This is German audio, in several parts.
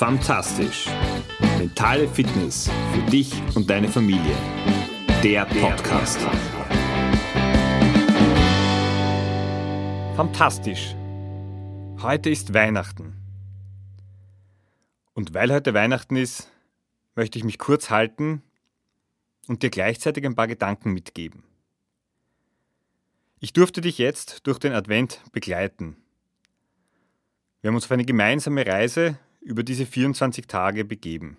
Fantastisch. Mentale Fitness für dich und deine Familie. Der Podcast. Fantastisch. Heute ist Weihnachten. Und weil heute Weihnachten ist, möchte ich mich kurz halten und dir gleichzeitig ein paar Gedanken mitgeben. Ich durfte dich jetzt durch den Advent begleiten. Wir haben uns auf eine gemeinsame Reise über diese 24 Tage begeben.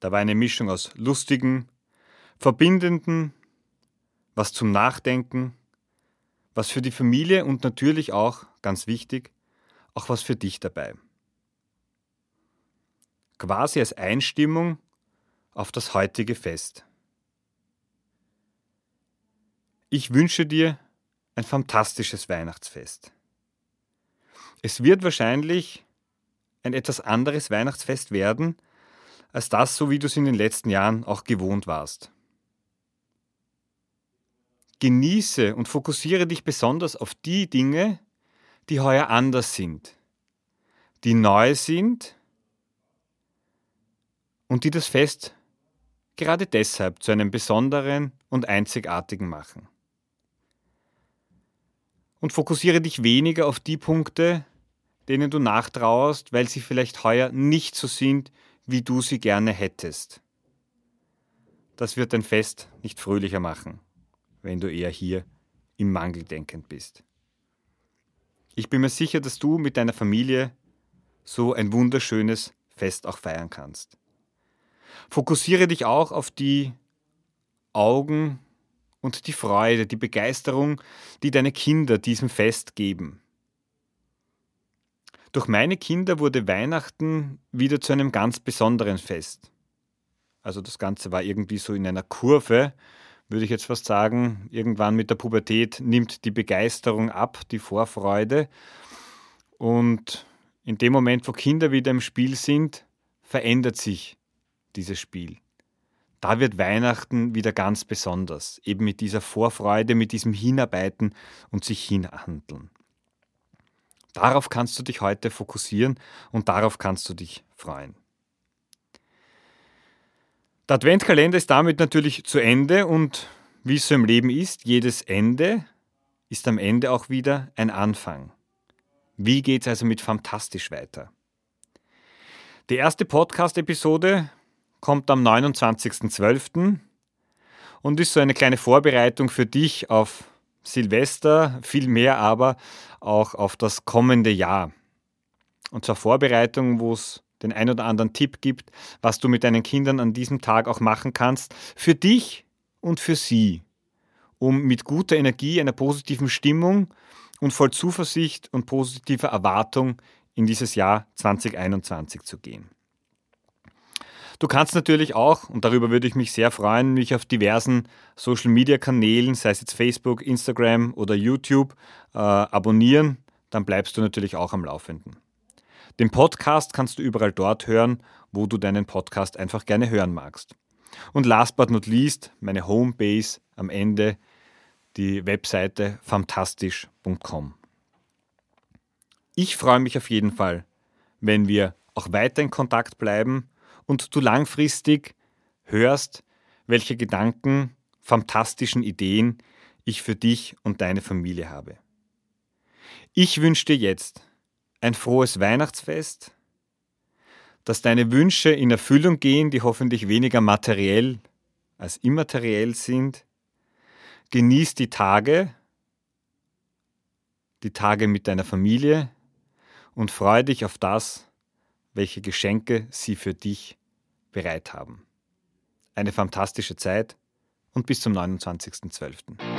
Da war eine Mischung aus lustigen, verbindenden, was zum Nachdenken, was für die Familie und natürlich auch, ganz wichtig, auch was für dich dabei. Quasi als Einstimmung auf das heutige Fest. Ich wünsche dir ein fantastisches Weihnachtsfest. Es wird wahrscheinlich ein etwas anderes Weihnachtsfest werden, als das, so wie du es in den letzten Jahren auch gewohnt warst. Genieße und fokussiere dich besonders auf die Dinge, die heuer anders sind, die neu sind und die das Fest gerade deshalb zu einem besonderen und einzigartigen machen. Und fokussiere dich weniger auf die Punkte, denen du nachtrauerst, weil sie vielleicht heuer nicht so sind, wie du sie gerne hättest. Das wird dein Fest nicht fröhlicher machen, wenn du eher hier im Mangel denkend bist. Ich bin mir sicher, dass du mit deiner Familie so ein wunderschönes Fest auch feiern kannst. Fokussiere dich auch auf die Augen und die Freude, die Begeisterung, die deine Kinder diesem Fest geben. Durch meine Kinder wurde Weihnachten wieder zu einem ganz besonderen Fest. Also das Ganze war irgendwie so in einer Kurve, würde ich jetzt fast sagen. Irgendwann mit der Pubertät nimmt die Begeisterung ab, die Vorfreude. Und in dem Moment, wo Kinder wieder im Spiel sind, verändert sich dieses Spiel. Da wird Weihnachten wieder ganz besonders, eben mit dieser Vorfreude, mit diesem Hinarbeiten und sich hinhandeln. Darauf kannst du dich heute fokussieren und darauf kannst du dich freuen. Der Adventkalender ist damit natürlich zu Ende und wie es so im Leben ist, jedes Ende ist am Ende auch wieder ein Anfang. Wie geht es also mit Fantastisch weiter? Die erste Podcast-Episode kommt am 29.12. und ist so eine kleine Vorbereitung für dich auf Silvester, viel mehr aber auch auf das kommende Jahr. Und zur Vorbereitung, wo es den ein oder anderen Tipp gibt, was du mit deinen Kindern an diesem Tag auch machen kannst, für dich und für sie, um mit guter Energie, einer positiven Stimmung und voll Zuversicht und positiver Erwartung in dieses Jahr 2021 zu gehen. Du kannst natürlich auch, und darüber würde ich mich sehr freuen, mich auf diversen Social-Media-Kanälen, sei es jetzt Facebook, Instagram oder YouTube, äh, abonnieren. Dann bleibst du natürlich auch am Laufenden. Den Podcast kannst du überall dort hören, wo du deinen Podcast einfach gerne hören magst. Und last but not least, meine Homebase am Ende, die Webseite fantastisch.com. Ich freue mich auf jeden Fall, wenn wir auch weiter in Kontakt bleiben und du langfristig hörst, welche Gedanken, fantastischen Ideen ich für dich und deine Familie habe. Ich wünsche dir jetzt ein frohes Weihnachtsfest, dass deine Wünsche in Erfüllung gehen, die hoffentlich weniger materiell als immateriell sind. Genieß die Tage, die Tage mit deiner Familie und freue dich auf das, welche Geschenke sie für dich bereit haben. Eine fantastische Zeit und bis zum 29.12.